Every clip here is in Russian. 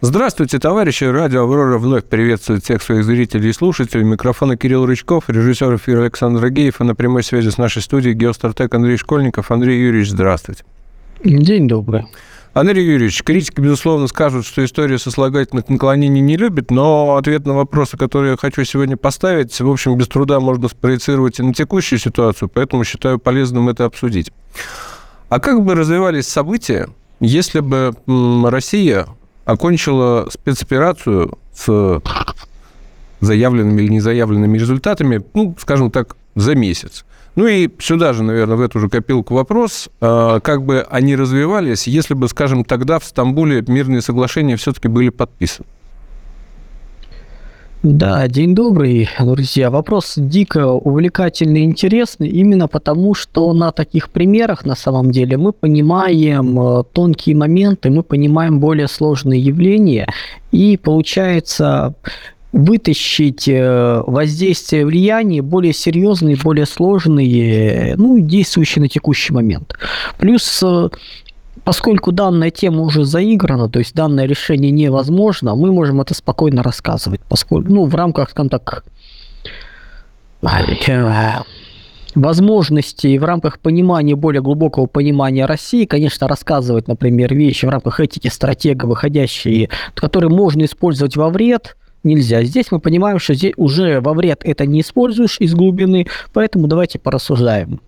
Здравствуйте, товарищи! Радио «Аврора» вновь приветствует всех своих зрителей и слушателей. Микрофона Кирилл Рычков, режиссер эфира Александр Агеев, и на прямой связи с нашей студией геостратег Андрей Школьников. Андрей Юрьевич, здравствуйте. День добрый. Андрей Юрьевич, критики, безусловно, скажут, что история сослагательных наклонений не любит, но ответ на вопросы, которые я хочу сегодня поставить, в общем, без труда можно спроецировать и на текущую ситуацию, поэтому считаю полезным это обсудить. А как бы развивались события, если бы Россия окончила спецоперацию с заявленными или незаявленными результатами, ну, скажем так, за месяц. Ну и сюда же, наверное, в эту же копилку вопрос, а, как бы они развивались, если бы, скажем, тогда в Стамбуле мирные соглашения все-таки были подписаны. Да, день добрый, друзья. Вопрос дико увлекательный и интересный именно потому, что на таких примерах на самом деле мы понимаем э, тонкие моменты, мы понимаем более сложные явления, и получается вытащить э, воздействие влияния более серьезные, более сложные, ну, действующие на текущий момент. Плюс э, поскольку данная тема уже заиграна, то есть данное решение невозможно, мы можем это спокойно рассказывать, поскольку, ну, в рамках, скажем так, возможностей в рамках понимания, более глубокого понимания России, конечно, рассказывать, например, вещи в рамках этики стратега, выходящие, которые можно использовать во вред, нельзя. Здесь мы понимаем, что здесь уже во вред это не используешь из глубины, поэтому давайте порассуждаем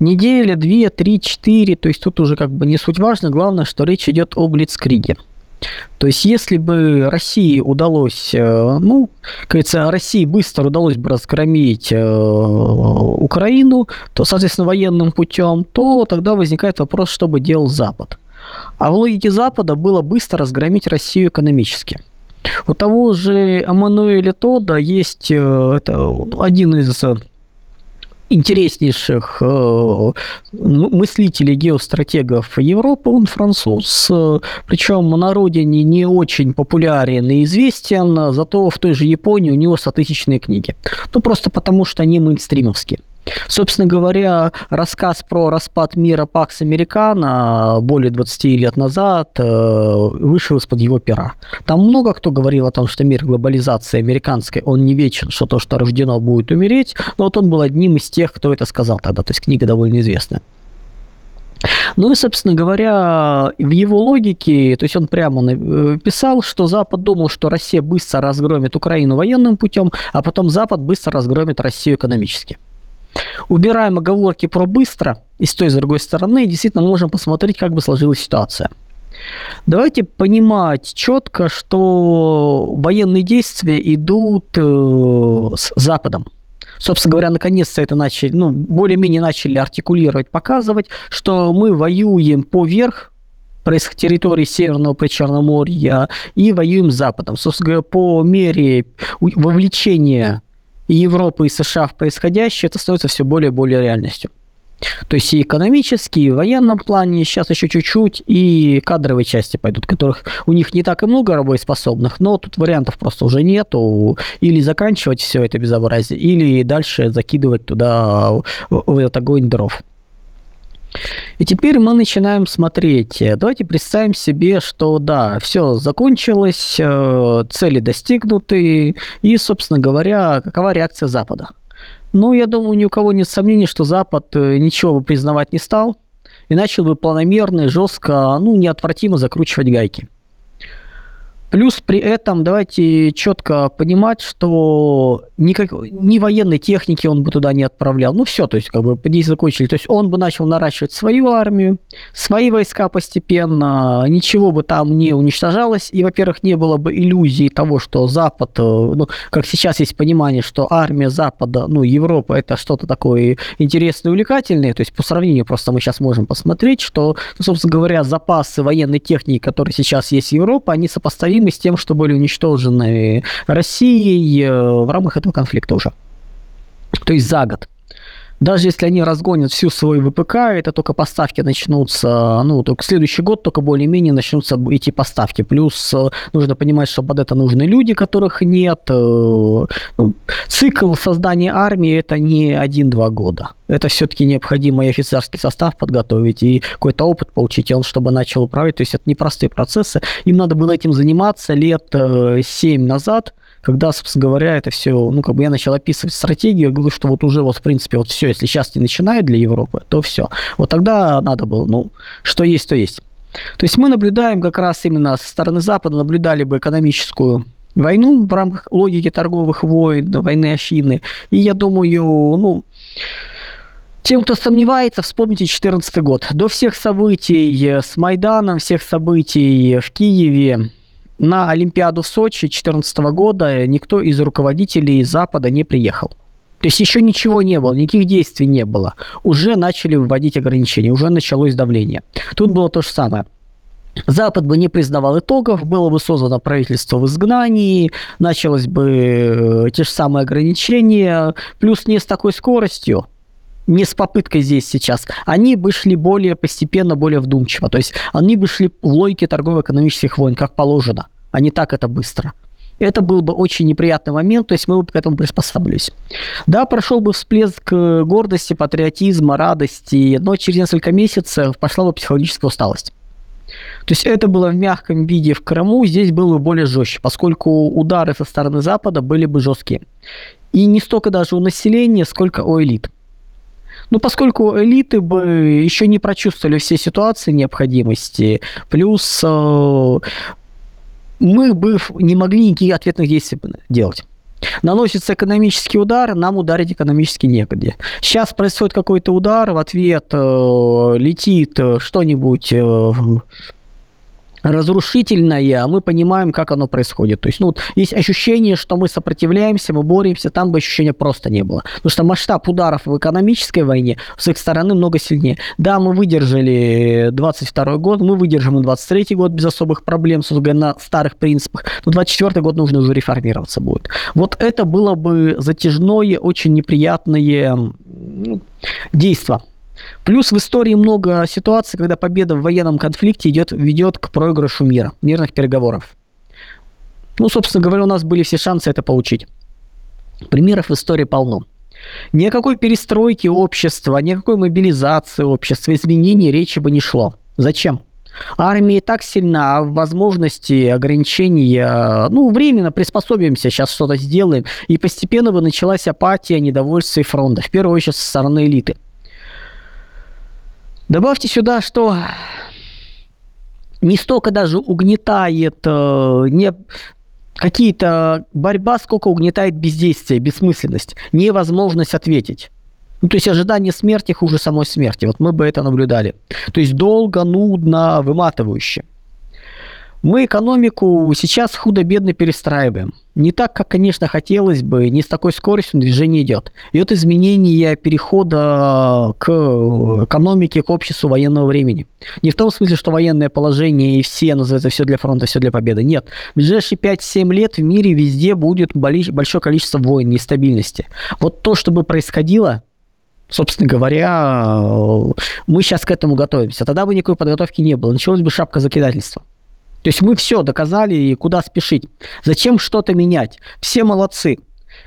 неделя, две, три, четыре, то есть тут уже как бы не суть важно, главное, что речь идет о Блицкриге. То есть, если бы России удалось, э, ну, кажется, России быстро удалось бы разгромить э, Украину, то, соответственно, военным путем, то тогда возникает вопрос, что бы делал Запад. А в логике Запада было быстро разгромить Россию экономически. У того же Амануэля Тода есть э, это один из интереснейших э, ну, мыслителей, геостратегов Европы, он француз. Причем на родине не очень популярен и известен, зато в той же Японии у него стотысячные книги. Ну, просто потому, что они мейнстримовские. Собственно говоря, рассказ про распад мира Пакс Американо более 20 лет назад э, вышел из-под его пера. Там много кто говорил о том, что мир глобализации американской, он не вечен, что то, что рождено, будет умереть, но вот он был одним из тех, кто это сказал тогда, то есть книга довольно известная. Ну и, собственно говоря, в его логике, то есть он прямо э, писал, что Запад думал, что Россия быстро разгромит Украину военным путем, а потом Запад быстро разгромит Россию экономически. Убираем оговорки про быстро, и с той и с другой стороны, действительно можем посмотреть, как бы сложилась ситуация. Давайте понимать четко, что военные действия идут э, с Западом. Собственно говоря, наконец-то это начали, ну, более-менее начали артикулировать, показывать, что мы воюем поверх территории Северного Причерноморья и воюем с Западом. Собственно говоря, по мере вовлечения и Европы, и США в происходящее, это становится все более и более реальностью. То есть и экономически, и в военном плане, сейчас еще чуть-чуть, и кадровые части пойдут, которых у них не так и много работоспособных, но тут вариантов просто уже нету. Или заканчивать все это безобразие, или дальше закидывать туда в этот огонь дров. И теперь мы начинаем смотреть. Давайте представим себе, что да, все закончилось, э, цели достигнуты, и, собственно говоря, какова реакция Запада? Ну, я думаю, ни у кого нет сомнений, что Запад э, ничего бы признавать не стал и начал бы планомерно и жестко, ну, неотвратимо закручивать гайки. Плюс при этом давайте четко понимать, что никак, ни военной техники он бы туда не отправлял. Ну все, то есть как бы здесь закончили. То есть он бы начал наращивать свою армию, свои войска постепенно, ничего бы там не уничтожалось. И, во-первых, не было бы иллюзии того, что Запад, э, ну, как сейчас есть понимание, что армия Запада, ну, Европа, это что-то такое интересное, увлекательное. То есть по сравнению просто мы сейчас можем посмотреть, что, ну, собственно говоря, запасы военной техники, которые сейчас есть в Европе, они сопоставимы сопоставимы с тем, что были уничтожены Россией э, в рамках этого конфликта уже. То есть за год. Даже если они разгонят всю свою ВПК, это только поставки начнутся, ну, только следующий год только более-менее начнутся эти поставки. Плюс э, нужно понимать, что под это нужны люди, которых нет. Э, ну, цикл создания армии это не один-два года. Это все-таки необходимо и офицерский состав подготовить, и какой-то опыт получить, и он чтобы начал управлять. То есть это непростые процессы. Им надо было этим заниматься лет э, семь назад, когда, собственно говоря, это все, ну, как бы я начал описывать стратегию, я говорю, что вот уже вот, в принципе, вот все, если сейчас не начинает для Европы, то все. Вот тогда надо было, ну, что есть, то есть. То есть мы наблюдаем как раз именно со стороны Запада, наблюдали бы экономическую войну в рамках логики торговых войн, войны Афины. И я думаю, ну, тем, кто сомневается, вспомните 2014 год. До всех событий с Майданом, всех событий в Киеве, на Олимпиаду в Сочи 2014 года никто из руководителей Запада не приехал. То есть еще ничего не было, никаких действий не было. Уже начали вводить ограничения, уже началось давление. Тут было то же самое. Запад бы не признавал итогов, было бы создано правительство в изгнании, началось бы э, те же самые ограничения, плюс не с такой скоростью, не с попыткой здесь сейчас, они бы шли более постепенно, более вдумчиво. То есть они бы шли в логике торгово-экономических войн, как положено, а не так это быстро. Это был бы очень неприятный момент, то есть мы бы к этому приспосабливались. Да, прошел бы всплеск э, гордости, патриотизма, радости, но через несколько месяцев пошла бы психологическая усталость. То есть это было в мягком виде в Крыму, здесь было бы более жестче, поскольку удары со стороны Запада были бы жесткие. И не столько даже у населения, сколько у элит. Ну, поскольку элиты бы еще не прочувствовали все ситуации необходимости, плюс э, мы бы не могли никаких ответных действий делать. Наносится экономический удар, нам ударить экономически негде. Сейчас происходит какой-то удар, в ответ э, летит э, что-нибудь э, разрушительное, а мы понимаем, как оно происходит. То есть, ну, вот есть ощущение, что мы сопротивляемся, мы боремся, там бы ощущения просто не было. Потому что масштаб ударов в экономической войне с их стороны много сильнее. Да, мы выдержали 22 год, мы выдержим и 23 год без особых проблем, на старых принципах, но 24 год нужно уже реформироваться будет. Вот это было бы затяжное, очень неприятное ну, действие Плюс в истории много ситуаций, когда победа в военном конфликте идет, ведет к проигрышу мира, мирных переговоров. Ну, собственно говоря, у нас были все шансы это получить. Примеров в истории полно. Никакой перестройки общества, никакой мобилизации общества, изменений речи бы не шло. Зачем? Армия и так сильна, а возможности, ограничения, ну, временно приспособимся, сейчас что-то сделаем. И постепенно бы началась апатия, недовольство и фронта, в первую очередь со стороны элиты – Добавьте сюда, что не столько даже угнетает э, не какие-то борьба, сколько угнетает бездействие, бессмысленность, невозможность ответить. Ну, то есть ожидание смерти хуже самой смерти. Вот мы бы это наблюдали. То есть долго, нудно, выматывающе. Мы экономику сейчас худо-бедно перестраиваем. Не так, как, конечно, хотелось бы, не с такой скоростью движение идет. Идет изменение перехода к экономике, к обществу военного времени. Не в том смысле, что военное положение и все, называется, все для фронта, все для победы. Нет. В ближайшие 5-7 лет в мире везде будет большое количество войн, нестабильности. Вот то, что бы происходило, собственно говоря, мы сейчас к этому готовимся. Тогда бы никакой подготовки не было. Началась бы шапка закидательства. То есть мы все доказали, и куда спешить. Зачем что-то менять? Все молодцы.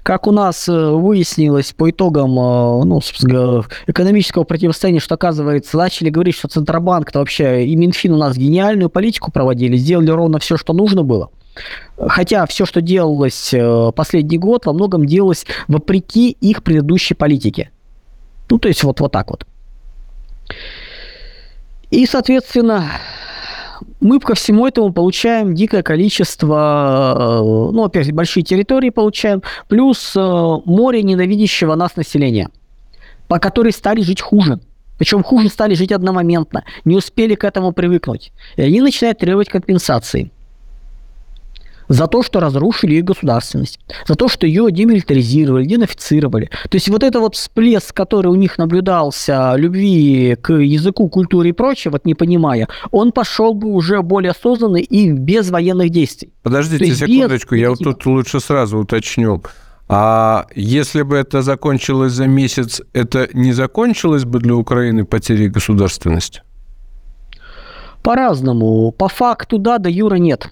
Как у нас э, выяснилось по итогам э, ну, экономического противостояния, что, оказывается, начали говорить, что Центробанк-то вообще и Минфин у нас гениальную политику проводили, сделали ровно все, что нужно было. Хотя все, что делалось э, последний год, во многом делалось вопреки их предыдущей политике. Ну, то есть вот, вот так вот. И, соответственно, мы ко всему этому получаем дикое количество, э, ну, опять, большие территории получаем, плюс э, море ненавидящего нас населения, по которой стали жить хуже. Причем хуже стали жить одномоментно, не успели к этому привыкнуть. И они начинают требовать компенсации за то, что разрушили ее государственность, за то, что ее демилитаризировали, денацифицировали. То есть вот это вот всплеск, который у них наблюдался, любви к языку, культуре и прочее, вот не понимая, он пошел бы уже более осознанный и без военных действий. Подождите секундочку, я вот тут лучше сразу уточню. А если бы это закончилось за месяц, это не закончилось бы для Украины потерей государственности? По-разному. По факту да, до Юра нет.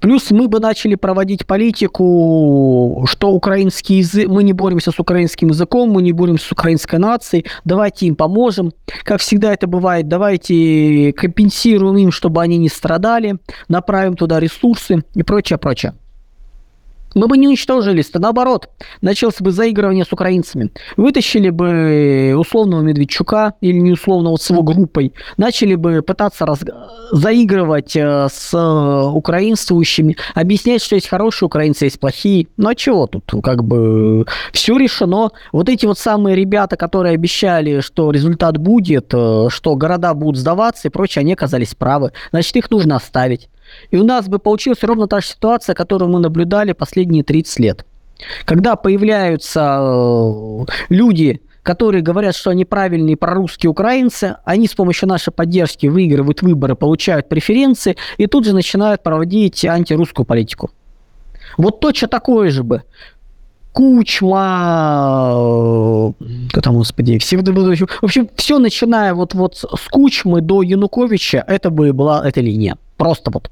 Плюс мы бы начали проводить политику, что украинский язык, мы не боремся с украинским языком, мы не боремся с украинской нацией, давайте им поможем. Как всегда это бывает, давайте компенсируем им, чтобы они не страдали, направим туда ресурсы и прочее, прочее мы бы не уничтожились, то наоборот, началось бы заигрывание с украинцами. Вытащили бы условного Медведчука или неусловного с его группой, начали бы пытаться раз... заигрывать э, с украинствующими, объяснять, что есть хорошие украинцы, есть плохие. Ну а чего тут? Как бы все решено. Вот эти вот самые ребята, которые обещали, что результат будет, э, что города будут сдаваться и прочее, они оказались правы. Значит, их нужно оставить. И у нас бы получилась ровно та же ситуация, которую мы наблюдали последние 30 лет. Когда появляются э, люди, которые говорят, что они правильные прорусские украинцы, они с помощью нашей поддержки выигрывают выборы, получают преференции и тут же начинают проводить антирусскую политику. Вот точно такое же бы. Кучма, э, кто там, господи, все, в общем, все начиная вот, вот с Кучмы до Януковича, это бы была эта линия. Просто вот.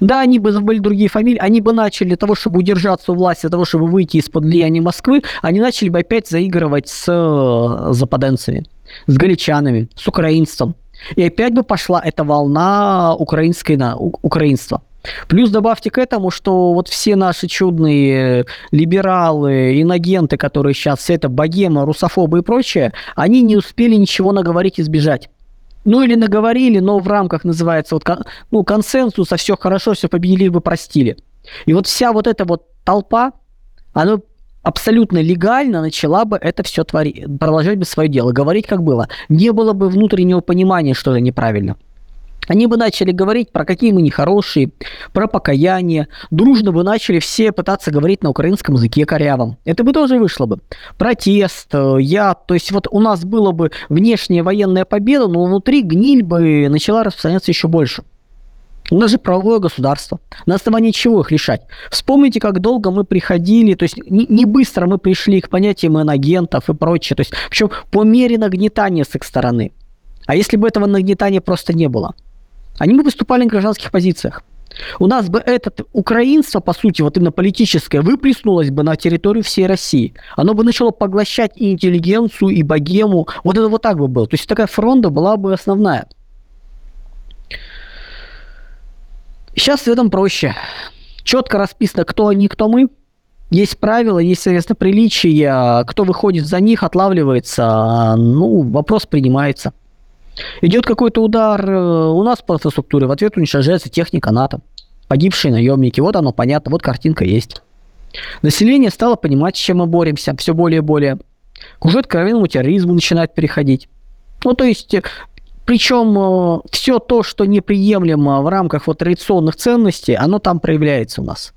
Да, они бы забыли другие фамилии, они бы начали для того, чтобы удержаться у власти, для того, чтобы выйти из-под влияния Москвы, они начали бы опять заигрывать с э, западенцами, с галичанами, с украинством. И опять бы пошла эта волна украинской, на, украинства. Плюс добавьте к этому, что вот все наши чудные либералы, инагенты, которые сейчас, вся эта богема, русофобы и прочее, они не успели ничего наговорить и сбежать. Ну или наговорили, но в рамках называется вот ну, консенсуса, все хорошо, все победили, вы простили. И вот вся вот эта вот толпа, она абсолютно легально начала бы это все творить, продолжать бы свое дело, говорить как было. Не было бы внутреннего понимания, что это неправильно. Они бы начали говорить про какие мы нехорошие, про покаяние. Дружно бы начали все пытаться говорить на украинском языке корявом. Это бы тоже вышло бы. Протест, э, я, то есть вот у нас было бы внешняя военная победа, но внутри гниль бы начала распространяться еще больше. У нас же правовое государство. На основании чего их решать? Вспомните, как долго мы приходили, то есть не, не быстро мы пришли к понятиям инагентов и прочее. То есть, причем по мере нагнетания с их стороны. А если бы этого нагнетания просто не было? Они бы выступали на гражданских позициях. У нас бы это украинство, по сути, вот именно политическое, выплеснулось бы на территорию всей России. Оно бы начало поглощать и интеллигенцию, и богему. Вот это вот так бы было. То есть такая фронта была бы основная. Сейчас в этом проще. Четко расписано, кто они, кто мы. Есть правила, есть, соответственно, приличия. Кто выходит за них, отлавливается. Ну, вопрос принимается. Идет какой-то удар э, у нас по инфраструктуре, в ответ уничтожается техника НАТО. Погибшие наемники, вот оно понятно, вот картинка есть. Население стало понимать, с чем мы боремся, все более и более. К уже откровенному терроризму начинает переходить. Ну, то есть, э, причем э, все то, что неприемлемо в рамках вот традиционных ценностей, оно там проявляется у нас.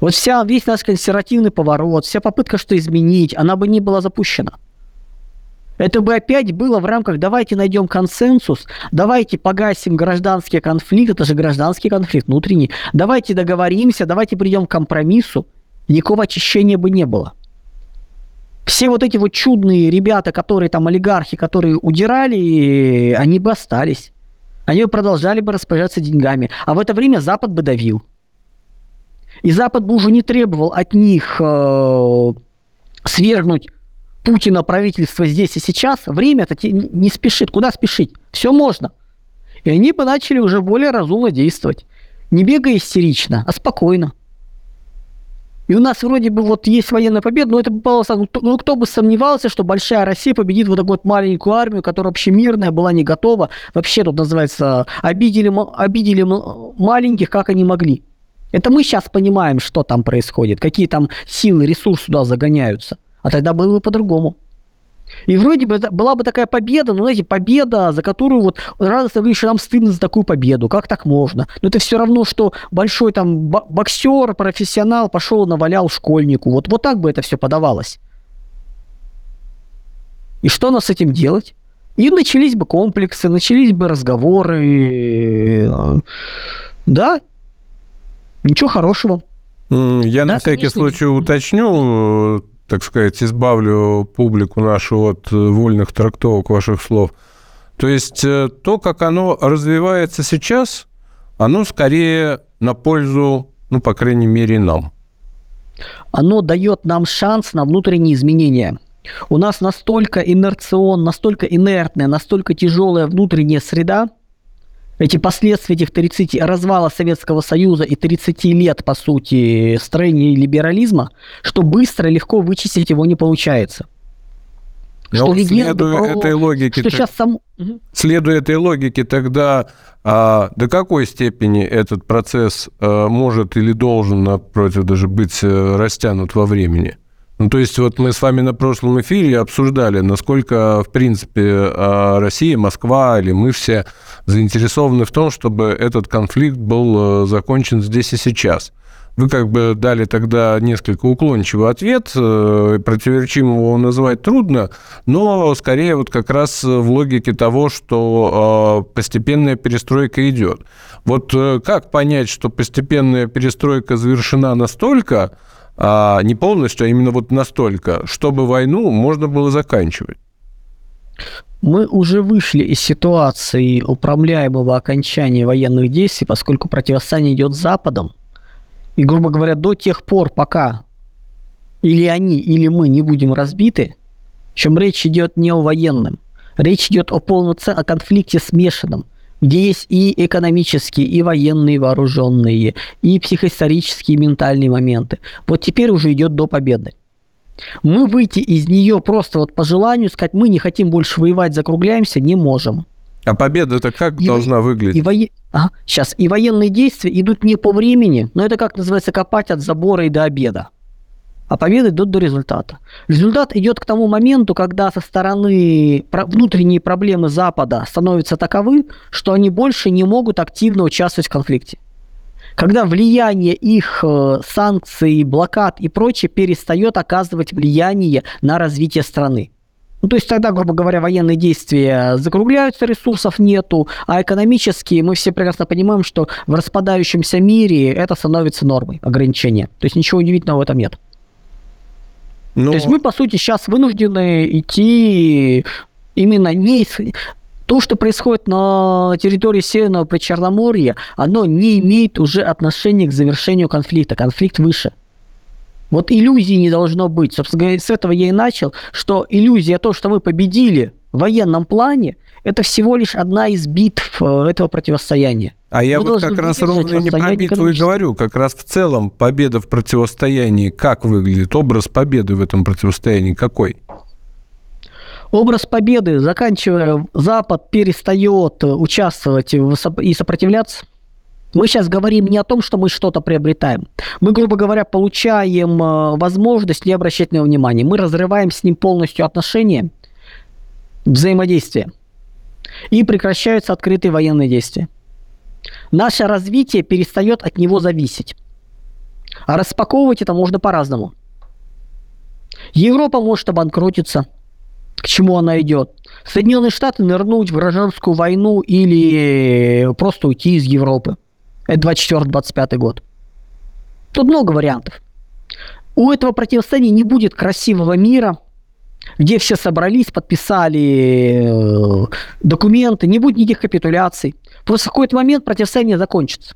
Вот вся, весь наш консервативный поворот, вся попытка что изменить, она бы не была запущена. Это бы опять было в рамках «давайте найдем консенсус», «давайте погасим гражданский конфликт», это же гражданский конфликт внутренний, «давайте договоримся», «давайте придем к компромиссу». Никакого очищения бы не было. Все вот эти вот чудные ребята, которые там олигархи, которые удирали, они бы остались. Они бы продолжали бы распоряжаться деньгами. А в это время Запад бы давил. И Запад бы уже не требовал от них э, свергнуть Путина правительство здесь и сейчас, время-то не спешит. Куда спешить? Все можно. И они бы начали уже более разумно действовать. Не бегая истерично, а спокойно. И у нас вроде бы вот есть военная победа, но это было... Ну, ну кто бы сомневался, что большая Россия победит вот такую вот маленькую армию, которая вообще мирная, была не готова. Вообще тут называется обидели, обидели маленьких, как они могли. Это мы сейчас понимаем, что там происходит, какие там силы, ресурсы туда загоняются. А тогда было бы по-другому. И вроде бы была бы такая победа, ну, знаете, победа, за которую вот радостно говоришь, нам стыдно за такую победу, как так можно? Но это все равно, что большой там боксер, профессионал пошел навалял школьнику. Вот, вот так бы это все подавалось. И что нас с этим делать? И начались бы комплексы, начались бы разговоры. Да, ничего хорошего. Я да, на всякий конечно. случай уточню, так сказать, избавлю публику нашу от вольных трактовок ваших слов. То есть э, то, как оно развивается сейчас, оно скорее на пользу, ну, по крайней мере, нам. Оно дает нам шанс на внутренние изменения. У нас настолько инерцион, настолько инертная, настолько тяжелая внутренняя среда, эти последствия этих 30 развала Советского Союза и 30 лет, по сути, строения либерализма, что быстро, легко вычистить его не получается. Но что следуя про... этой логике, что сейчас сам... следуя этой логике, тогда а, до какой степени этот процесс а, может или должен, напротив, даже быть а, растянут во времени? Ну, то есть вот мы с вами на прошлом эфире обсуждали, насколько, в принципе, а, Россия, Москва или мы все заинтересованы в том, чтобы этот конфликт был а, закончен здесь и сейчас. Вы как бы дали тогда несколько уклончивый ответ, э, противоречим его назвать трудно, но скорее вот как раз в логике того, что а, постепенная перестройка идет. Вот э, как понять, что постепенная перестройка завершена настолько, а не полностью, а именно вот настолько, чтобы войну можно было заканчивать. Мы уже вышли из ситуации управляемого окончания военных действий, поскольку противостояние идет Западом. И, грубо говоря, до тех пор, пока или они, или мы не будем разбиты, чем речь идет не о военном, речь идет о полноценном конфликте смешанном – где есть и экономические, и военные вооруженные, и психоисторические, и ментальные моменты. Вот теперь уже идет до победы. Мы выйти из нее просто вот по желанию сказать, мы не хотим больше воевать, закругляемся, не можем. А победа это как и должна выглядеть? И во... ага, сейчас. И военные действия идут не по времени, но это как называется копать от забора и до обеда а победа идет до результата. Результат идет к тому моменту, когда со стороны внутренние проблемы Запада становятся таковы, что они больше не могут активно участвовать в конфликте. Когда влияние их э, санкций, блокад и прочее перестает оказывать влияние на развитие страны. Ну, то есть тогда, грубо говоря, военные действия закругляются, ресурсов нету, а экономические мы все прекрасно понимаем, что в распадающемся мире это становится нормой, ограничения. То есть ничего удивительного в этом нет. Но... То есть мы, по сути, сейчас вынуждены идти именно не то, что происходит на территории Северного Причерноморья, оно не имеет уже отношения к завершению конфликта. Конфликт выше. Вот иллюзии не должно быть. Собственно говоря, с этого я и начал, что иллюзия то, что мы победили в военном плане, это всего лишь одна из битв э, этого противостояния. А я Мы вот как раз ровно не про битву и говорю, как раз в целом победа в противостоянии, как выглядит образ победы в этом противостоянии, какой? Образ победы, заканчивая, Запад перестает участвовать и сопротивляться. Мы сейчас говорим не о том, что мы что-то приобретаем. Мы, грубо говоря, получаем э, возможность не обращать на него внимания. Мы разрываем с ним полностью отношения, взаимодействие. И прекращаются открытые военные действия. Наше развитие перестает от него зависеть. А распаковывать это можно по-разному. Европа может обанкротиться. К чему она идет? Соединенные Штаты нырнуть в гражданскую войну или просто уйти из Европы. Это 24-25 год. Тут много вариантов. У этого противостояния не будет красивого мира, где все собрались, подписали э, документы, не будет никаких капитуляций. Просто в какой-то момент противостояние закончится,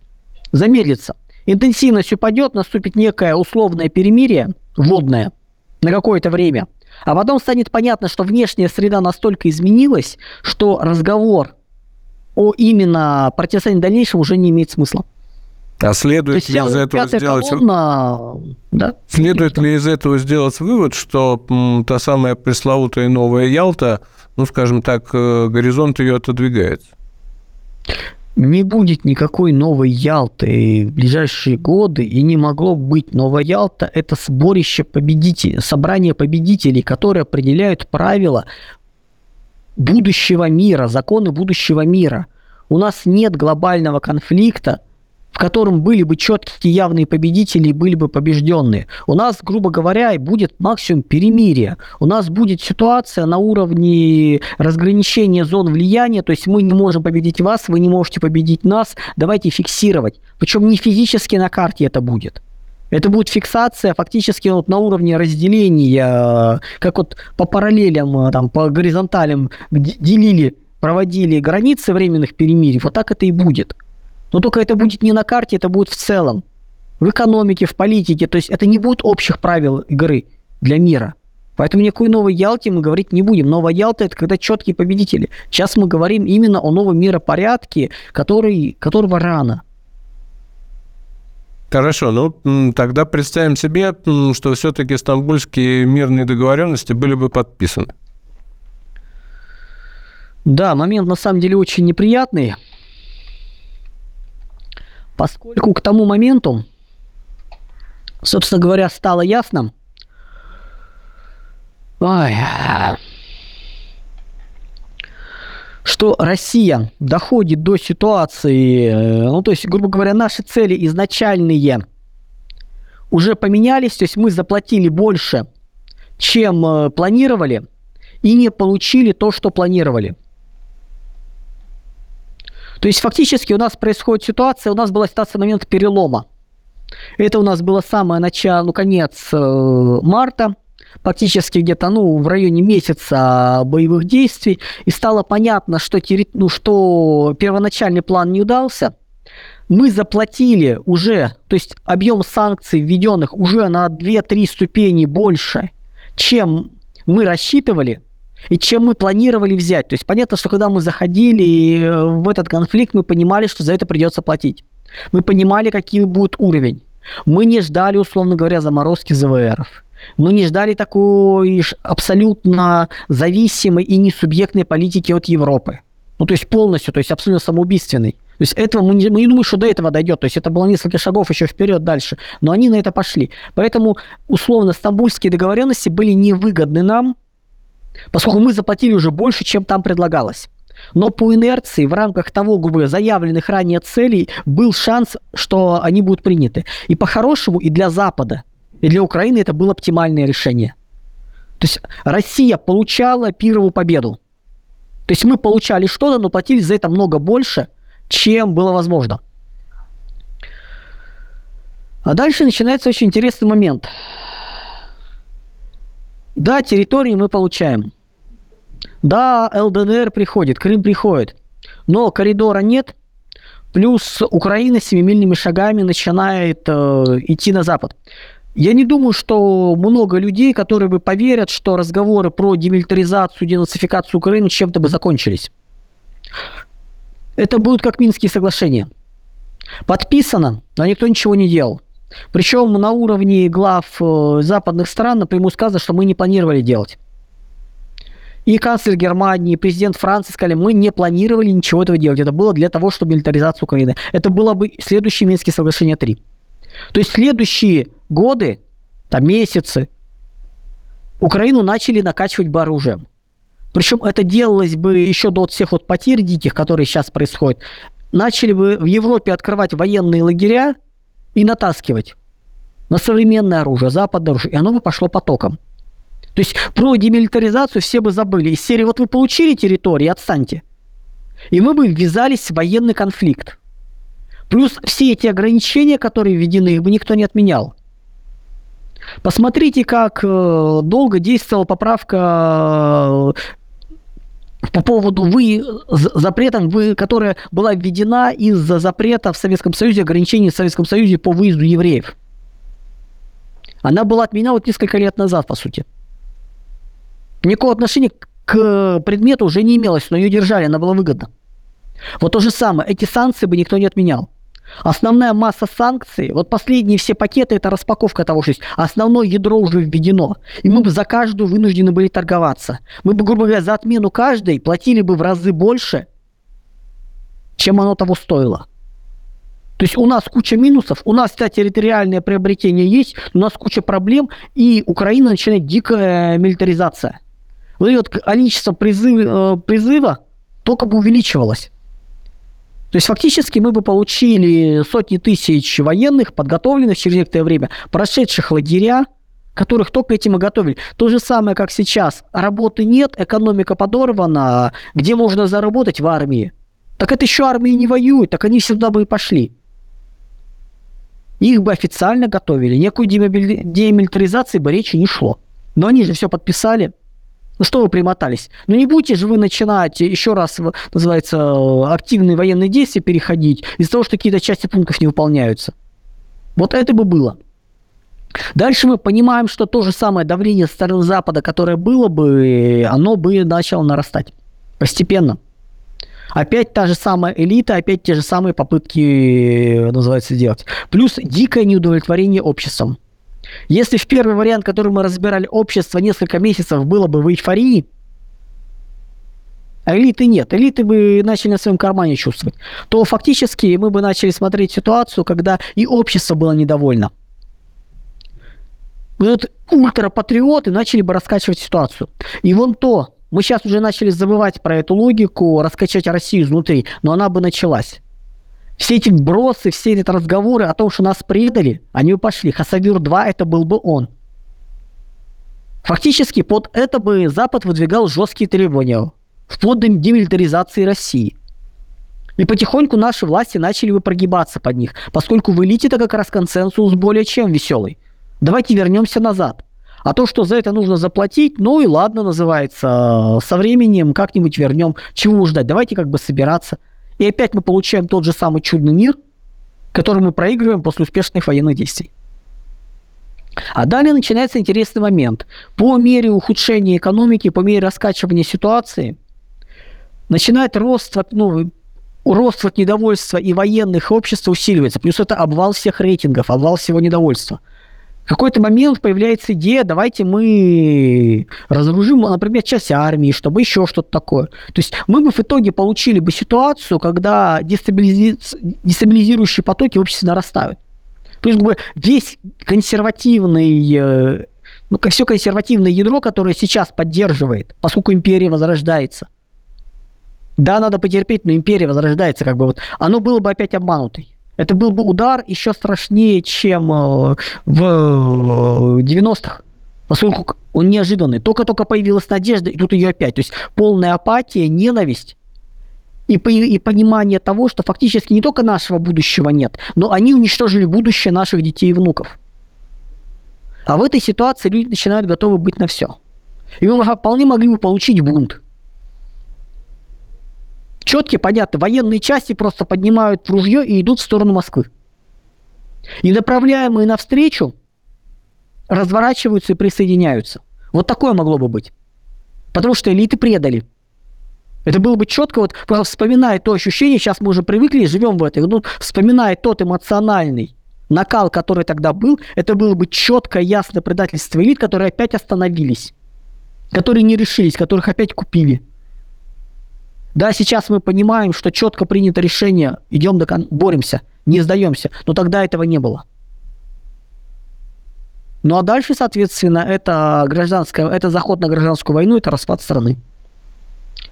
замедлится. Интенсивность упадет, наступит некое условное перемирие, водное, на какое-то время. А потом станет понятно, что внешняя среда настолько изменилась, что разговор о именно противостоянии дальнейшем уже не имеет смысла. А следует ли из этого сделать... Колонна... Да? Следует ли из этого сделать вывод, что м, та самая пресловутая новая Ялта, ну, скажем так, э, горизонт ее отодвигается? Не будет никакой новой Ялты в ближайшие годы, и не могло быть. Новая Ялта – это сборище победителей, собрание победителей, которые определяют правила будущего мира, законы будущего мира. У нас нет глобального конфликта – в котором были бы четкие явные победители и были бы побежденные. У нас, грубо говоря, будет максимум перемирия. У нас будет ситуация на уровне разграничения зон влияния, то есть мы не можем победить вас, вы не можете победить нас, давайте фиксировать. Причем не физически на карте это будет. Это будет фиксация фактически вот на уровне разделения, как вот по параллелям, там, по горизонталям делили, проводили границы временных перемирий, вот так это и будет. Но только это будет не на карте, это будет в целом. В экономике, в политике. То есть это не будет общих правил игры для мира. Поэтому никакой новой Ялте мы говорить не будем. Новая Ялта – это когда четкие победители. Сейчас мы говорим именно о новом миропорядке, который, которого рано. Хорошо, ну тогда представим себе, что все-таки стамбульские мирные договоренности были бы подписаны. Да, момент на самом деле очень неприятный, поскольку к тому моменту, собственно говоря, стало ясно, ой, что Россия доходит до ситуации, э, ну, то есть, грубо говоря, наши цели изначальные уже поменялись, то есть мы заплатили больше, чем э, планировали, и не получили то, что планировали. То есть фактически у нас происходит ситуация, у нас была ситуация момент перелома. Это у нас было самое начало, ну, конец э, марта, практически где-то ну, в районе месяца боевых действий, и стало понятно, что, ну, что первоначальный план не удался, мы заплатили уже, то есть объем санкций введенных уже на 2-3 ступени больше, чем мы рассчитывали, и чем мы планировали взять. То есть понятно, что когда мы заходили э, в этот конфликт, мы понимали, что за это придется платить. Мы понимали, каким будет уровень. Мы не ждали, условно говоря, заморозки ЗВРов. Мы не ждали такой абсолютно зависимой и несубъектной политики от Европы. Ну, то есть полностью, то есть абсолютно самоубийственной. То есть этого мы не, мы не думаем, что до этого дойдет. То есть это было несколько шагов еще вперед дальше. Но они на это пошли. Поэтому, условно, стамбульские договоренности были невыгодны нам, поскольку мы заплатили уже больше, чем там предлагалось. Но по инерции в рамках того, грубо заявленных ранее целей был шанс, что они будут приняты. И по-хорошему, и для Запада, и для Украины это было оптимальное решение. То есть Россия получала первую победу. То есть мы получали что-то, но платили за это много больше, чем было возможно. А дальше начинается очень интересный момент. Да, территории мы получаем. Да, ЛДНР приходит, Крым приходит. Но коридора нет. Плюс Украина семимильными шагами начинает э, идти на запад. Я не думаю, что много людей, которые бы поверят, что разговоры про демилитаризацию, денацификацию Украины чем-то бы закончились. Это будут как Минские соглашения. Подписано, но никто ничего не делал. Причем на уровне глав э, западных стран напрямую сказано, что мы не планировали делать. И канцлер Германии, и президент Франции сказали, мы не планировали ничего этого делать. Это было для того, чтобы милитаризация Украины. Это было бы следующее Минские соглашения 3. То есть следующие годы, там месяцы, Украину начали накачивать бы оружием. Причем это делалось бы еще до всех вот потерь диких, которые сейчас происходят. Начали бы в Европе открывать военные лагеря и натаскивать на современное оружие, западное оружие, и оно бы пошло потоком. То есть про демилитаризацию все бы забыли. Из серии вот вы получили территории, отстаньте. И мы бы ввязались в военный конфликт. Плюс все эти ограничения, которые введены, их бы никто не отменял. Посмотрите, как э, долго действовала поправка э, по поводу вы, запретом, вы, которая была введена из-за запрета в Советском Союзе, ограничений в Советском Союзе по выезду евреев. Она была отменена вот несколько лет назад, по сути. Никакого отношения к предмету уже не имелось, но ее держали, она была выгодна. Вот то же самое, эти санкции бы никто не отменял. Основная масса санкций, вот последние все пакеты, это распаковка того, что есть. Основное ядро уже введено. И мы бы за каждую вынуждены были торговаться. Мы бы, грубо говоря, за отмену каждой платили бы в разы больше, чем оно того стоило. То есть у нас куча минусов, у нас, кстати, территориальное приобретение есть, у нас куча проблем, и Украина начинает дикая милитаризация. Вот количество призыв, э, призыва только бы увеличивалось. То есть фактически мы бы получили сотни тысяч военных, подготовленных через некоторое время, прошедших лагеря, которых только этим и готовили. То же самое, как сейчас. Работы нет, экономика подорвана, где можно заработать в армии? Так это еще армии не воюют, так они сюда бы и пошли. их бы официально готовили, никакой демилитаризации бы речи не шло. Но они же все подписали. Ну что вы примотались? Ну не будете же вы начинать еще раз, называется, активные военные действия переходить из-за того, что какие-то части пунктов не выполняются. Вот это бы было. Дальше мы понимаем, что то же самое давление со стороны Запада, которое было бы, оно бы начало нарастать постепенно. Опять та же самая элита, опять те же самые попытки, называется, сделать. Плюс дикое неудовлетворение обществом. Если в первый вариант, который мы разбирали, общество несколько месяцев было бы в эйфории, а элиты нет, элиты бы начали на своем кармане чувствовать, то фактически мы бы начали смотреть ситуацию, когда и общество было недовольно. Вот ультрапатриоты начали бы раскачивать ситуацию. И вон то, мы сейчас уже начали забывать про эту логику, раскачать Россию изнутри, но она бы началась. Все эти бросы, все эти разговоры о том, что нас предали, они пошли. Хасавюр-2 это был бы он. Фактически под это бы Запад выдвигал жесткие требования, вплоть до демилитаризации России. И потихоньку наши власти начали бы прогибаться под них, поскольку в элите-то как раз консенсус более чем веселый. Давайте вернемся назад. А то, что за это нужно заплатить, ну и ладно, называется, со временем как-нибудь вернем. Чего ждать? Давайте как бы собираться. И опять мы получаем тот же самый чудный мир, который мы проигрываем после успешных военных действий. А далее начинается интересный момент. По мере ухудшения экономики, по мере раскачивания ситуации, начинает рост, ну, рост вот недовольства и военных общества усиливается. Плюс это обвал всех рейтингов, обвал всего недовольства какой-то момент появляется идея, давайте мы разоружим, например, часть армии, чтобы еще что-то такое. То есть мы бы в итоге получили бы ситуацию, когда дестабилизи... дестабилизирующие потоки в обществе нарастают. То есть как бы весь консервативный, э, ну, как все консервативное ядро, которое сейчас поддерживает, поскольку империя возрождается. Да, надо потерпеть, но империя возрождается, как бы вот. Оно было бы опять обманутой. Это был бы удар еще страшнее, чем э, в 90-х. Э, Поскольку он неожиданный. Только-только появилась надежда, и тут ее опять. То есть полная апатия, ненависть и, и понимание того, что фактически не только нашего будущего нет, но они уничтожили будущее наших детей и внуков. А в этой ситуации люди начинают готовы быть на все. И мы вполне могли бы получить бунт четкие, понятно, военные части просто поднимают ружье и идут в сторону Москвы. И направляемые навстречу разворачиваются и присоединяются. Вот такое могло бы быть. Потому что элиты предали. Это было бы четко, вот просто вспоминая то ощущение, сейчас мы уже привыкли, живем в этой, ну, вспоминая тот эмоциональный накал, который тогда был, это было бы четко, ясно предательство элит, которые опять остановились, которые не решились, которых опять купили. Да, сейчас мы понимаем, что четко принято решение, идем до кон... боремся, не сдаемся, но тогда этого не было. Ну а дальше, соответственно, это гражданская, это заход на гражданскую войну, это распад страны.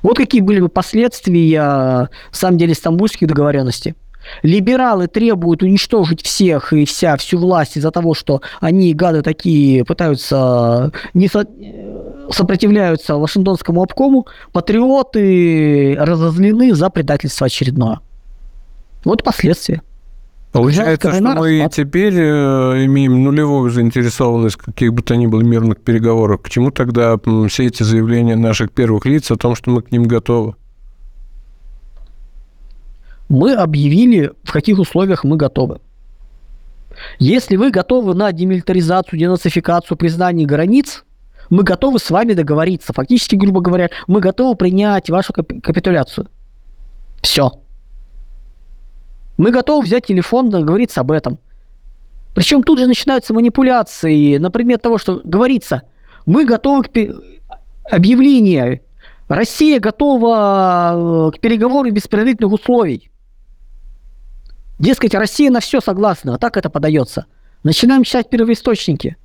Вот какие были бы последствия, на самом деле, стамбульских договоренностей. Либералы требуют уничтожить всех и вся, всю власть из-за того, что они, гады такие, пытаются не со... сопротивляются Вашингтонскому обкому. Патриоты разозлены за предательство очередное. Вот последствия. Получается, что мы распад. теперь э, имеем нулевую заинтересованность в каких бы то ни было мирных переговорах. К чему тогда все эти заявления наших первых лиц о том, что мы к ним готовы? Мы объявили, в каких условиях мы готовы. Если вы готовы на демилитаризацию, денацификацию, признание границ, мы готовы с вами договориться. Фактически, грубо говоря, мы готовы принять вашу капитуляцию. Все. Мы готовы взять телефон, договориться об этом. Причем тут же начинаются манипуляции. Например, того, что говорится, мы готовы к объявлению. Россия готова э, к переговору без предварительных условий. Дескать, Россия на все согласна, а так это подается. Начинаем читать первоисточники.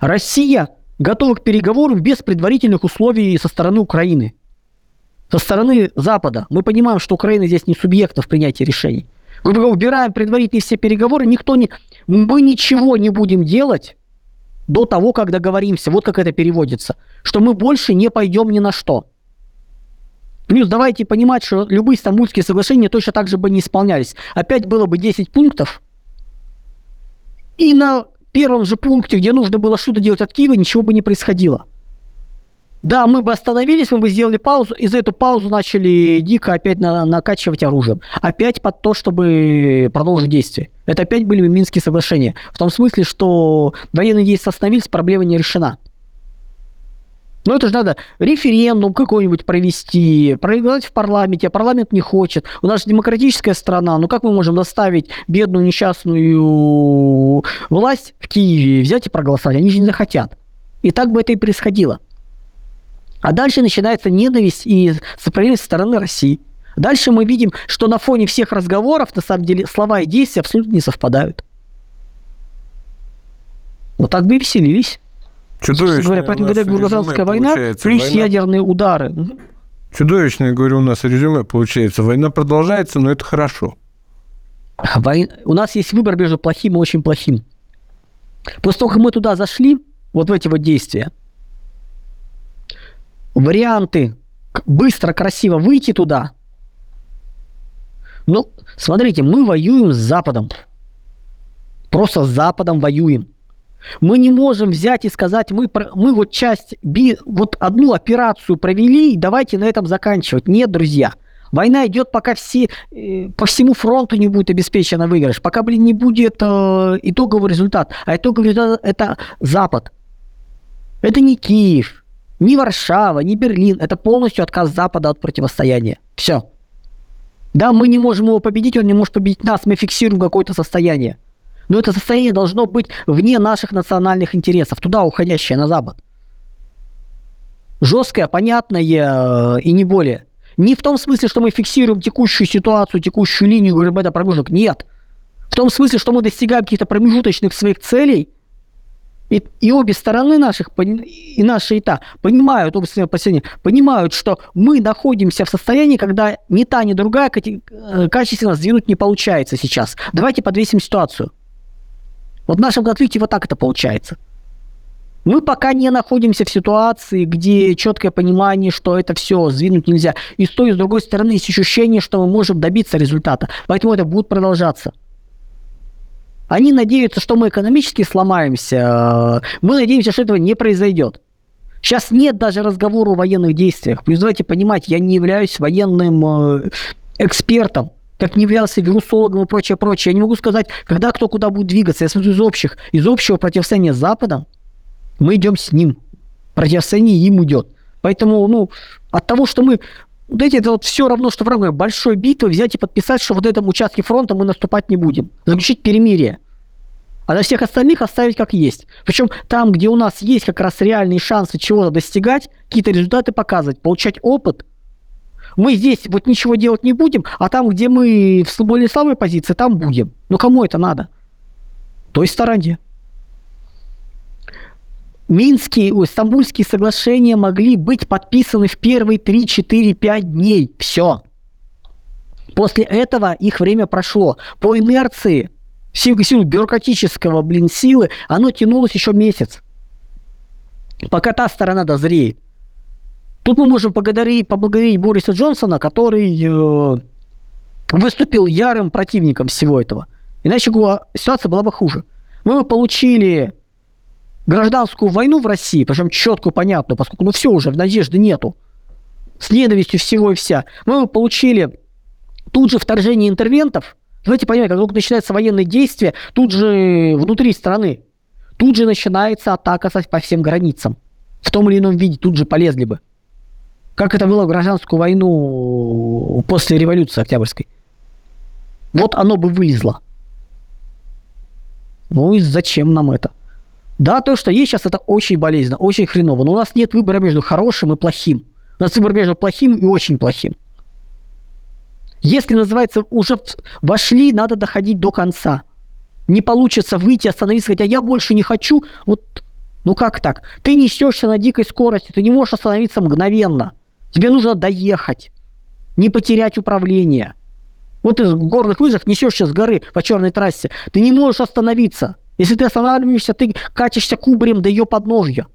Россия готова к переговорам без предварительных условий со стороны Украины. Со стороны Запада. Мы понимаем, что Украина здесь не субъект в принятии решений. Мы убираем предварительные все переговоры, никто не... Мы ничего не будем делать до того, как договоримся. Вот как это переводится. Что мы больше не пойдем ни на что. Плюс давайте понимать, что любые стамбульские соглашения точно так же бы не исполнялись. Опять было бы 10 пунктов, И на первом же пункте, где нужно было что-то делать от Киева, ничего бы не происходило. Да, мы бы остановились, мы бы сделали паузу, и за эту паузу начали дико опять на, накачивать оружием. Опять под то, чтобы продолжить действие. Это опять были бы Минские соглашения. В том смысле, что военные действия остановились, проблема не решена. Ну, это же надо референдум какой-нибудь провести, проиграть в парламенте, а парламент не хочет. У нас же демократическая страна, ну как мы можем заставить бедную несчастную власть в Киеве взять и проголосовать? Они же не захотят. И так бы это и происходило. А дальше начинается ненависть и сопротивление со стороны России. Дальше мы видим, что на фоне всех разговоров, на самом деле, слова и действия абсолютно не совпадают. Вот так бы и веселились. Чудовищная говоря, поэтому, когда гражданская война, плюс война... ядерные удары. Чудовищное, говорю, у нас резюме получается. Война продолжается, но это хорошо. Вой... У нас есть выбор между плохим и очень плохим. После того, как мы туда зашли, вот в эти вот действия, варианты быстро, красиво выйти туда. Ну, смотрите, мы воюем с Западом. Просто с Западом воюем. Мы не можем взять и сказать, мы, мы вот часть, вот одну операцию провели, и давайте на этом заканчивать. Нет, друзья. Война идет, пока все, э, по всему фронту не будет обеспечен выигрыш, пока, блин, не будет э, итоговый результат. А итоговый результат – это Запад. Это не Киев, не Варшава, не Берлин. Это полностью отказ Запада от противостояния. Все. Да, мы не можем его победить, он не может победить нас, мы фиксируем какое-то состояние. Но это состояние должно быть вне наших национальных интересов, туда уходящее, на Запад. Жесткое, понятное э, и не более. Не в том смысле, что мы фиксируем текущую ситуацию, текущую линию, говорим, это промежуток. Нет. В том смысле, что мы достигаем каких-то промежуточных своих целей, и, и обе стороны наших, и наши и та, понимают, обе стороны опасения, понимают, что мы находимся в состоянии, когда ни та, ни другая э, качественно сдвинуть не получается сейчас. Давайте подвесим ситуацию. Вот в нашем конфликте вот так это получается. Мы пока не находимся в ситуации, где четкое понимание, что это все сдвинуть нельзя. И с той, и с другой стороны есть ощущение, что мы можем добиться результата. Поэтому это будет продолжаться. Они надеются, что мы экономически сломаемся. Мы надеемся, что этого не произойдет. Сейчас нет даже разговора о военных действиях. Плюс давайте понимать, я не являюсь военным э, экспертом как не являлся вирусологом и прочее, прочее. Я не могу сказать, когда кто куда будет двигаться. Я смотрю из общих, из общего противостояния с Западом, мы идем с ним. Противостояние им идет. Поэтому, ну, от того, что мы знаете, это вот все равно, что в рамках большой битвы взять и подписать, что вот этом участке фронта мы наступать не будем. Заключить перемирие. А на всех остальных оставить как есть. Причем там, где у нас есть как раз реальные шансы чего-то достигать, какие-то результаты показывать, получать опыт – мы здесь вот ничего делать не будем, а там, где мы в более слабой позиции, там будем. Ну кому это надо? Той стороне. Минские, ой, Стамбульские соглашения могли быть подписаны в первые 3, 4, 5 дней. Все. После этого их время прошло. По инерции, силы, силы бюрократического, блин, силы, оно тянулось еще месяц. Пока та сторона дозреет. Тут мы можем поблагодарить, поблагодарить Бориса Джонсона, который э, выступил ярым противником всего этого. Иначе ситуация была бы хуже. Мы бы получили гражданскую войну в России, причем четкую, понятную, поскольку ну все уже, надежды нету. С ненавистью всего и вся. Мы бы получили тут же вторжение интервентов. Давайте понимаем, как только начинаются военные действия, тут же внутри страны, тут же начинается атака по всем границам. В том или ином виде тут же полезли бы как это было в гражданскую войну после революции Октябрьской. Вот оно бы вылезло. Ну и зачем нам это? Да, то, что есть сейчас, это очень болезненно, очень хреново. Но у нас нет выбора между хорошим и плохим. У нас выбор между плохим и очень плохим. Если, называется, уже вошли, надо доходить до конца. Не получится выйти, остановиться, а я больше не хочу. Вот, ну как так? Ты несешься на дикой скорости, ты не можешь остановиться мгновенно. Тебе нужно доехать, не потерять управление. Вот в горных лыжах несешься с горы по черной трассе. Ты не можешь остановиться. Если ты останавливаешься, ты катишься кубарем до ее подножья.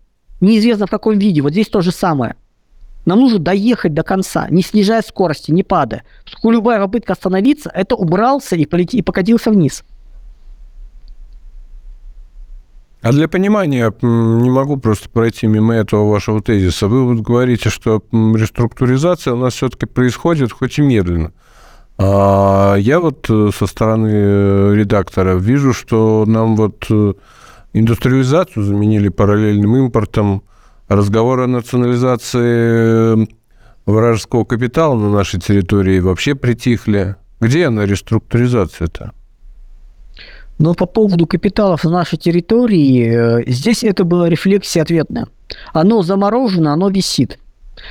Неизвестно в каком виде. Вот здесь то же самое. Нам нужно доехать до конца, не снижая скорости, не падая. Поскольку любая попытка остановиться, это убрался и, полети, и покатился вниз. А для понимания не могу просто пройти мимо этого вашего тезиса. Вы вот говорите, что реструктуризация у нас все-таки происходит, хоть и медленно. А я вот э, со стороны э, редактора вижу, что нам вот э, индустриализацию заменили параллельным импортом. Разговоры о национализации вражеского капитала на нашей территории вообще притихли. Где она реструктуризация-то? Но по поводу капиталов на нашей территории, здесь это была рефлексия ответная. Оно заморожено, оно висит.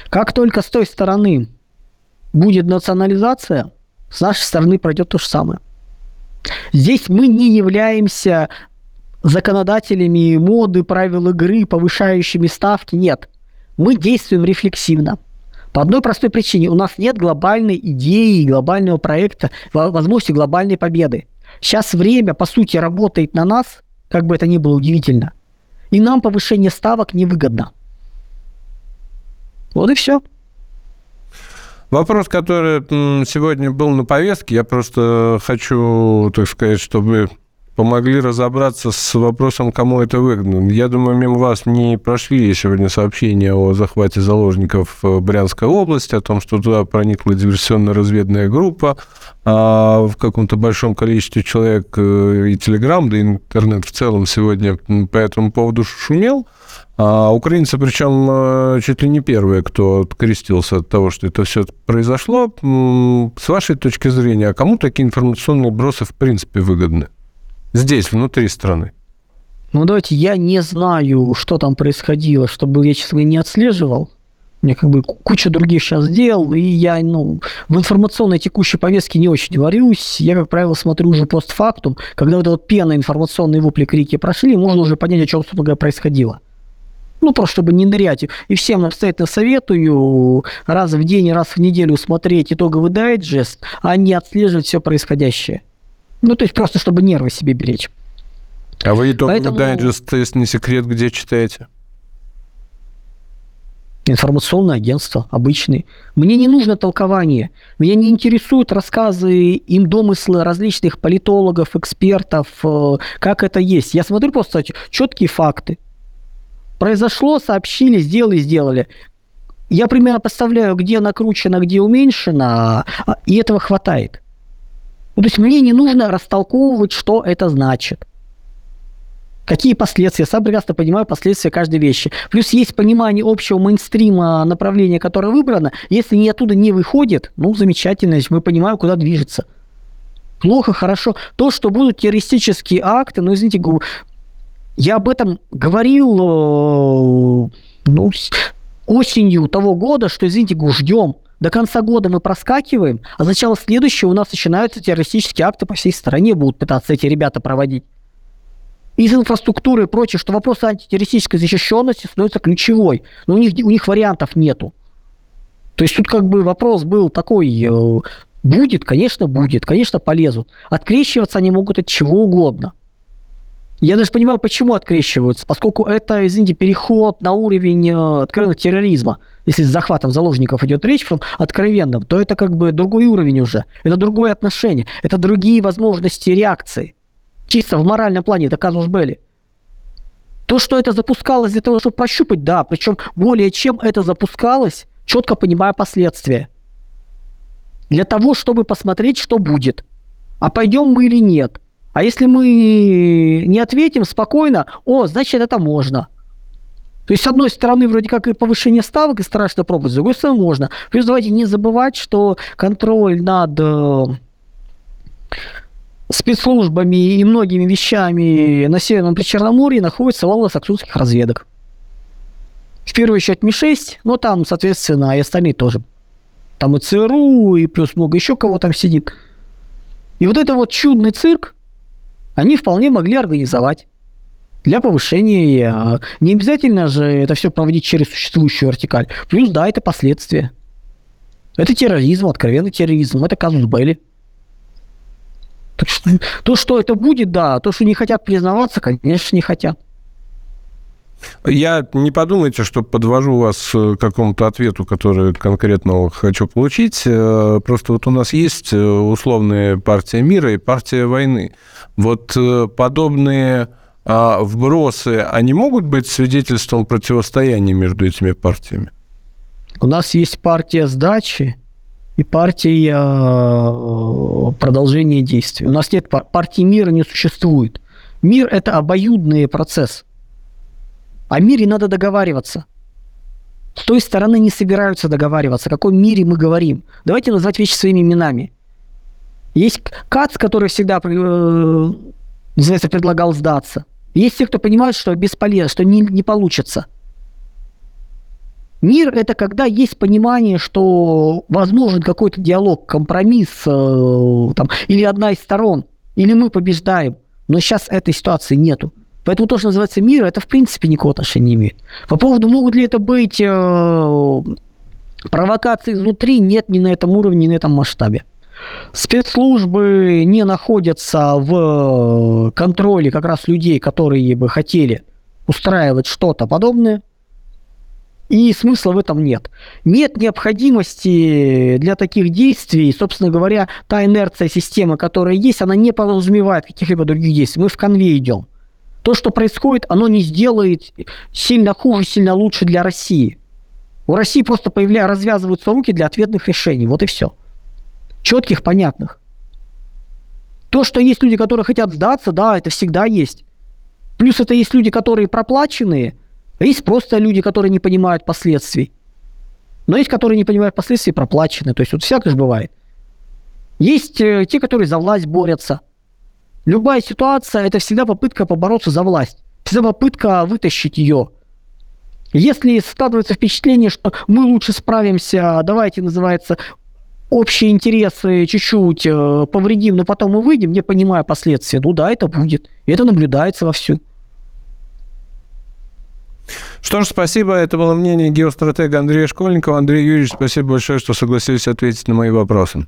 Как только с той стороны будет национализация, с нашей стороны пройдет то же самое. Здесь мы не являемся законодателями моды, правил игры, повышающими ставки. Нет. Мы действуем рефлексивно. По одной простой причине. У нас нет глобальной идеи, глобального проекта, возможности глобальной победы. Сейчас время, по сути, работает на нас, как бы это ни было удивительно. И нам повышение ставок невыгодно. Вот и все. Вопрос, который сегодня был на повестке, я просто хочу, так сказать, чтобы помогли разобраться с вопросом, кому это выгодно. Я думаю, мимо вас не прошли сегодня сообщения о захвате заложников в Брянской области, о том, что туда проникла диверсионно-разведная группа, а в каком-то большом количестве человек э, и Телеграм, да и интернет в целом сегодня по этому поводу шумел. А украинцы, причем э, чуть ли не первые, кто открестился от того, что это все произошло. С вашей точки зрения, а кому такие информационные бросы в принципе выгодны? Здесь, внутри страны. Ну, давайте, я не знаю, что там происходило, чтобы я, честно говоря, не отслеживал. У меня как бы куча других сейчас дел, и я, ну, в информационной текущей повестке не очень варюсь. Я, как правило, смотрю уже постфактум, когда вот эта пена информационные вопли, крики прошли, можно уже понять, о чем, собственно говоря, происходило. Ну, просто чтобы не нырять. И всем настоятельно советую раз в день, раз в неделю смотреть итоговый дайджест, а не отслеживать все происходящее. Ну, то есть просто чтобы нервы себе беречь. А вы итоговый Поэтому... дайджест, если не секрет, где читаете? Информационное агентство, обычный. Мне не нужно толкование. Меня не интересуют рассказы, им домыслы различных политологов, экспертов, э, как это есть. Я смотрю просто четкие факты. Произошло, сообщили, сделали, сделали. Я примерно представляю, где накручено, где уменьшено, а, и этого хватает. Ну, то есть мне не нужно растолковывать, что это значит. Какие последствия? Я сам прекрасно понимаю последствия каждой вещи. Плюс есть понимание общего мейнстрима направления, которое выбрано. Если не оттуда не выходит, ну, замечательно, мы понимаем, куда движется. Плохо, хорошо. То, что будут террористические акты, ну, извините, я об этом говорил э, ну, осенью того года, что, извините, ждем. До конца года мы проскакиваем, а с начала следующего у нас начинаются террористические акты по всей стране, будут пытаться эти ребята проводить. Из инфраструктуры и прочее, что вопрос антитеррористической защищенности становится ключевой. Но у них, у них вариантов нету. То есть тут как бы вопрос был такой, э, будет, конечно, будет, конечно, полезут. Открещиваться они могут от чего угодно. Я даже понимаю, почему открещиваются, поскольку это, извините, переход на уровень э, откровенного терроризма. Если с захватом заложников идет речь, прям откровенном, то это как бы другой уровень уже. Это другое отношение, это другие возможности реакции. Чисто в моральном плане это казус были. То, что это запускалось для того, чтобы прощупать, да, причем более чем это запускалось, четко понимая последствия. Для того, чтобы посмотреть, что будет. А пойдем мы или нет – а если мы не ответим спокойно, о, значит, это можно. То есть, с одной стороны, вроде как и повышение ставок, и страшно пробовать, с другой стороны, можно. Плюс давайте не забывать, что контроль над э, спецслужбами и многими вещами на Северном Причерноморье находится в саксонских разведок. В первую очередь Ми-6, но там, соответственно, и остальные тоже. Там и ЦРУ, и плюс много еще кого там сидит. И вот это вот чудный цирк, они вполне могли организовать для повышения. А, не обязательно же это все проводить через существующую вертикаль. Плюс, да, это последствия. Это терроризм, откровенный терроризм. Это казус Белли. Так что, то, что это будет, да. То, что не хотят признаваться, конечно, не хотят. Я не подумайте, что подвожу вас к какому-то ответу, который конкретно хочу получить. Э, просто вот у нас есть э, условная партия мира и партия войны. Вот э, подобные а вбросы, они могут быть свидетельством противостояния между этими партиями? У нас есть партия сдачи и партия э, продолжения действий. У нас нет пар- партии мира, не существует. Мир – это обоюдный процесс. О мире надо договариваться. С той стороны не собираются договариваться, о каком мире мы говорим. Давайте назвать вещи своими именами. Есть Кац, который всегда э, предлагал сдаться. Есть те, кто понимает, что бесполезно, что не, не получится. Мир – это когда есть понимание, что возможен какой-то диалог, компромисс, э, там, или одна из сторон, или мы побеждаем. Но сейчас этой ситуации нету. Поэтому то, что называется мир, это в принципе никакого отношения не имеет. По поводу, могут ли это быть э, провокации изнутри, нет ни на этом уровне, ни на этом масштабе. Спецслужбы не находятся в контроле как раз людей, которые бы хотели устраивать что-то подобное. И смысла в этом нет. Нет необходимости для таких действий. Собственно говоря, та инерция системы, которая есть, она не подразумевает каких-либо других действий. Мы в конве идем. То, что происходит, оно не сделает сильно хуже, сильно лучше для России. У России просто появля... развязываются руки для ответных решений. Вот и все. Четких, понятных. То, что есть люди, которые хотят сдаться, да, это всегда есть. Плюс это есть люди, которые проплаченные, а есть просто люди, которые не понимают последствий. Но есть, которые не понимают последствий, проплачены. То есть вот всякое же бывает. Есть э, те, которые за власть борются. Любая ситуация – это всегда попытка побороться за власть. Всегда попытка вытащить ее. Если складывается впечатление, что мы лучше справимся, давайте, называется, общие интересы чуть-чуть э, повредим, но потом мы выйдем, не понимая последствий, ну да, это будет. И это наблюдается вовсю. Что ж, спасибо. Это было мнение геостратега Андрея Школьникова. Андрей Юрьевич, спасибо большое, что согласились ответить на мои вопросы.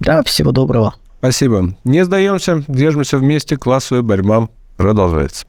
Да, всего доброго. Спасибо. Не сдаемся, держимся вместе. Классовая борьба продолжается.